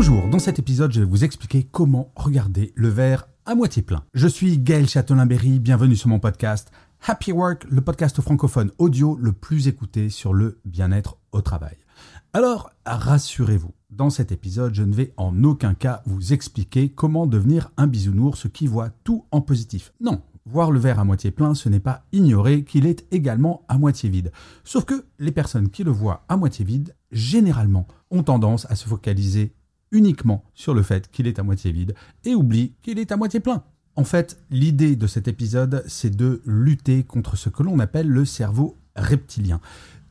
Bonjour, dans cet épisode, je vais vous expliquer comment regarder le verre à moitié plein. Je suis Gaël Châtelain-Berry, bienvenue sur mon podcast Happy Work, le podcast francophone audio le plus écouté sur le bien-être au travail. Alors, rassurez-vous, dans cet épisode, je ne vais en aucun cas vous expliquer comment devenir un bisounours qui voit tout en positif. Non, voir le verre à moitié plein, ce n'est pas ignorer qu'il est également à moitié vide. Sauf que les personnes qui le voient à moitié vide, généralement, ont tendance à se focaliser uniquement sur le fait qu'il est à moitié vide et oublient qu'il est à moitié plein. En fait, l'idée de cet épisode, c'est de lutter contre ce que l'on appelle le cerveau reptilien.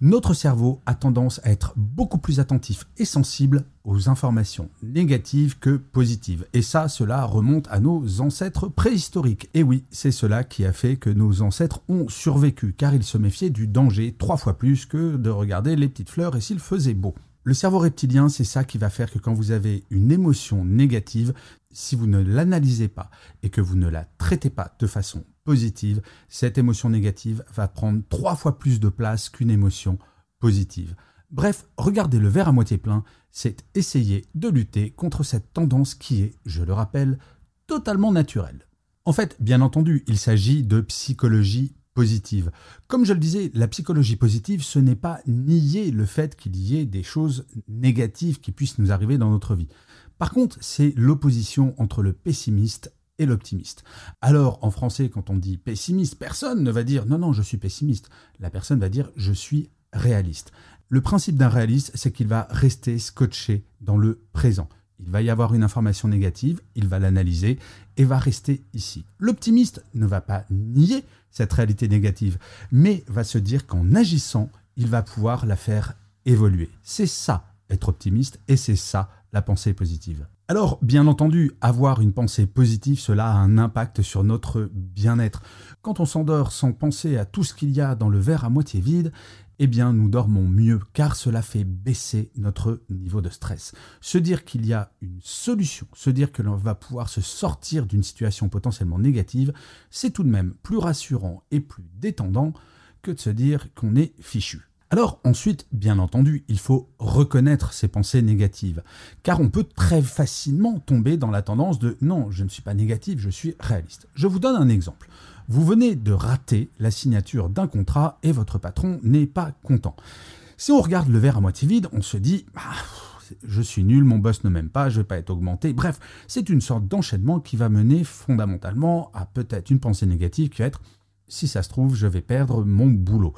Notre cerveau a tendance à être beaucoup plus attentif et sensible aux informations négatives que positives. Et ça, cela remonte à nos ancêtres préhistoriques. Et oui, c'est cela qui a fait que nos ancêtres ont survécu, car ils se méfiaient du danger trois fois plus que de regarder les petites fleurs et s'il faisait beau. Le cerveau reptilien, c'est ça qui va faire que quand vous avez une émotion négative, si vous ne l'analysez pas et que vous ne la traitez pas de façon positive, cette émotion négative va prendre trois fois plus de place qu'une émotion positive. Bref, regarder le verre à moitié plein, c'est essayer de lutter contre cette tendance qui est, je le rappelle, totalement naturelle. En fait, bien entendu, il s'agit de psychologie Comme je le disais, la psychologie positive, ce n'est pas nier le fait qu'il y ait des choses négatives qui puissent nous arriver dans notre vie. Par contre, c'est l'opposition entre le pessimiste et l'optimiste. Alors, en français, quand on dit pessimiste, personne ne va dire non, non, je suis pessimiste. La personne va dire je suis réaliste. Le principe d'un réaliste, c'est qu'il va rester scotché dans le présent. Il va y avoir une information négative, il va l'analyser et va rester ici. L'optimiste ne va pas nier cette réalité négative, mais va se dire qu'en agissant, il va pouvoir la faire évoluer. C'est ça, être optimiste, et c'est ça, la pensée positive. Alors, bien entendu, avoir une pensée positive, cela a un impact sur notre bien-être. Quand on s'endort sans penser à tout ce qu'il y a dans le verre à moitié vide, eh bien nous dormons mieux car cela fait baisser notre niveau de stress. Se dire qu'il y a une solution, se dire que l'on va pouvoir se sortir d'une situation potentiellement négative, c'est tout de même plus rassurant et plus détendant que de se dire qu'on est fichu. Alors ensuite, bien entendu, il faut reconnaître ces pensées négatives, car on peut très facilement tomber dans la tendance de non, je ne suis pas négatif, je suis réaliste. Je vous donne un exemple. Vous venez de rater la signature d'un contrat et votre patron n'est pas content. Si on regarde le verre à moitié vide, on se dit bah, je suis nul, mon boss ne m'aime pas, je ne vais pas être augmenté. Bref, c'est une sorte d'enchaînement qui va mener fondamentalement à peut-être une pensée négative qui va être si ça se trouve, je vais perdre mon boulot.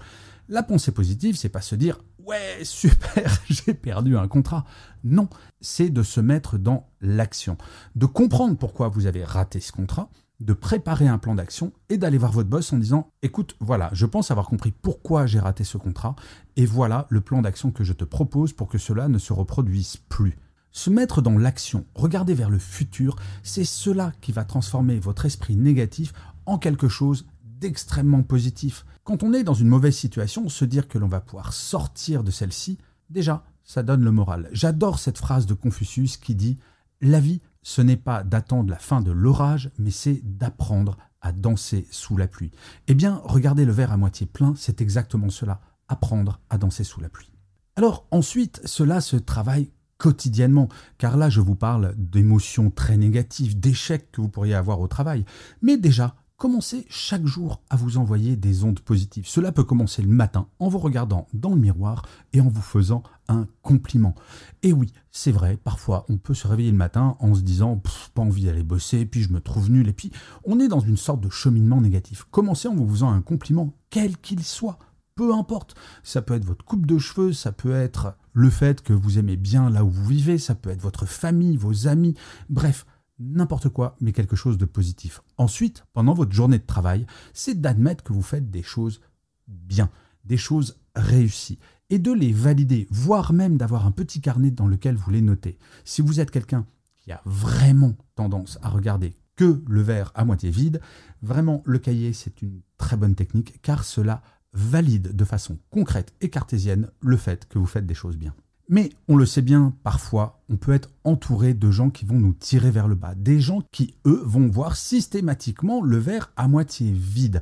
La pensée positive, c'est pas se dire ouais, super, j'ai perdu un contrat. Non, c'est de se mettre dans l'action, de comprendre pourquoi vous avez raté ce contrat, de préparer un plan d'action et d'aller voir votre boss en disant écoute, voilà, je pense avoir compris pourquoi j'ai raté ce contrat et voilà le plan d'action que je te propose pour que cela ne se reproduise plus. Se mettre dans l'action, regarder vers le futur, c'est cela qui va transformer votre esprit négatif en quelque chose d'extrêmement positif. Quand on est dans une mauvaise situation, se dire que l'on va pouvoir sortir de celle-ci, déjà, ça donne le moral. J'adore cette phrase de Confucius qui dit La vie, ce n'est pas d'attendre la fin de l'orage, mais c'est d'apprendre à danser sous la pluie. Eh bien, regardez le verre à moitié plein, c'est exactement cela, apprendre à danser sous la pluie. Alors ensuite, cela se travaille quotidiennement, car là je vous parle d'émotions très négatives, d'échecs que vous pourriez avoir au travail, mais déjà commencez chaque jour à vous envoyer des ondes positives. Cela peut commencer le matin en vous regardant dans le miroir et en vous faisant un compliment. Et oui, c'est vrai, parfois on peut se réveiller le matin en se disant pas envie d'aller bosser, puis je me trouve nul, et puis on est dans une sorte de cheminement négatif. Commencez en vous faisant un compliment, quel qu'il soit. Peu importe, ça peut être votre coupe de cheveux, ça peut être le fait que vous aimez bien là où vous vivez, ça peut être votre famille, vos amis, bref, n'importe quoi, mais quelque chose de positif. Ensuite, pendant votre journée de travail, c'est d'admettre que vous faites des choses bien, des choses réussies. et de les valider, voire même d'avoir un petit carnet dans lequel vous les notez. Si vous êtes quelqu'un qui a vraiment tendance à regarder que le verre à moitié vide, vraiment le cahier c'est une très bonne technique car cela valide de façon concrète et cartésienne le fait que vous faites des choses bien. Mais on le sait bien, parfois, on peut être entouré de gens qui vont nous tirer vers le bas, des gens qui, eux, vont voir systématiquement le verre à moitié vide.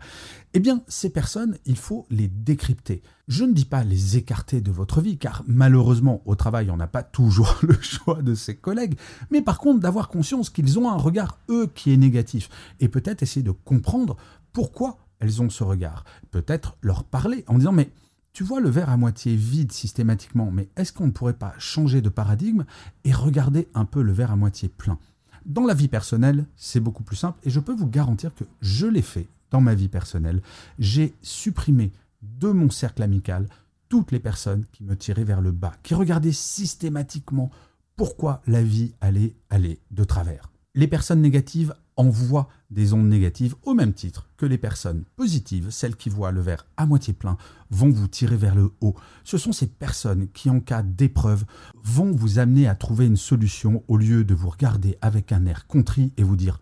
Eh bien, ces personnes, il faut les décrypter. Je ne dis pas les écarter de votre vie, car malheureusement, au travail, on n'a pas toujours le choix de ses collègues, mais par contre, d'avoir conscience qu'ils ont un regard, eux, qui est négatif, et peut-être essayer de comprendre pourquoi elles ont ce regard. Peut-être leur parler en disant, mais tu vois le verre à moitié vide systématiquement, mais est-ce qu'on ne pourrait pas changer de paradigme et regarder un peu le verre à moitié plein? Dans la vie personnelle, c'est beaucoup plus simple et je peux vous garantir que je l'ai fait dans ma vie personnelle. J'ai supprimé de mon cercle amical toutes les personnes qui me tiraient vers le bas, qui regardaient systématiquement pourquoi la vie allait aller de travers. Les personnes négatives envoient des ondes négatives au même titre que les personnes positives, celles qui voient le verre à moitié plein, vont vous tirer vers le haut. Ce sont ces personnes qui, en cas d'épreuve, vont vous amener à trouver une solution au lieu de vous regarder avec un air contrit et vous dire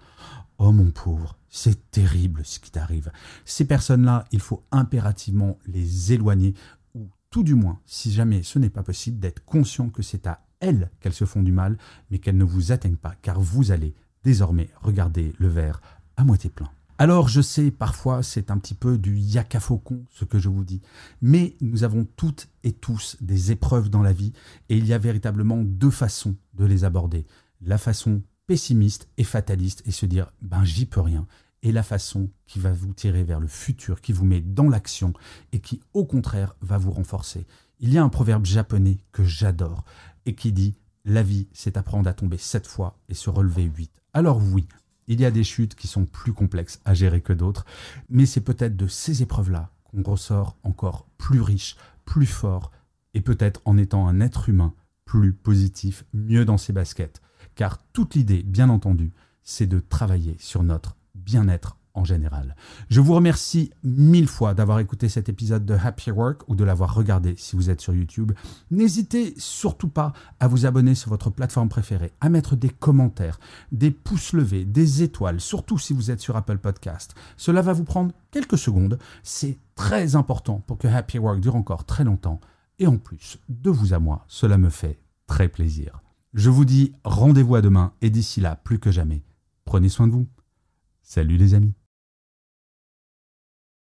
Oh mon pauvre, c'est terrible ce qui t'arrive. Ces personnes-là, il faut impérativement les éloigner, ou tout du moins, si jamais ce n'est pas possible, d'être conscient que c'est à elles qu'elles se font du mal, mais qu'elles ne vous atteignent pas, car vous allez désormais regarder le verre à moitié plein. Alors je sais, parfois c'est un petit peu du yaka faucon ce que je vous dis, mais nous avons toutes et tous des épreuves dans la vie et il y a véritablement deux façons de les aborder. La façon pessimiste et fataliste et se dire ben j'y peux rien et la façon qui va vous tirer vers le futur, qui vous met dans l'action et qui au contraire va vous renforcer. Il y a un proverbe japonais que j'adore et qui dit la vie, c'est apprendre à tomber sept fois et se relever huit. Alors oui, il y a des chutes qui sont plus complexes à gérer que d'autres, mais c'est peut-être de ces épreuves-là qu'on ressort encore plus riche, plus fort, et peut-être en étant un être humain plus positif, mieux dans ses baskets. Car toute l'idée, bien entendu, c'est de travailler sur notre bien-être général. Je vous remercie mille fois d'avoir écouté cet épisode de Happy Work ou de l'avoir regardé si vous êtes sur YouTube. N'hésitez surtout pas à vous abonner sur votre plateforme préférée, à mettre des commentaires, des pouces levés, des étoiles, surtout si vous êtes sur Apple Podcast. Cela va vous prendre quelques secondes. C'est très important pour que Happy Work dure encore très longtemps. Et en plus, de vous à moi, cela me fait très plaisir. Je vous dis rendez-vous à demain et d'ici là, plus que jamais, prenez soin de vous. Salut les amis.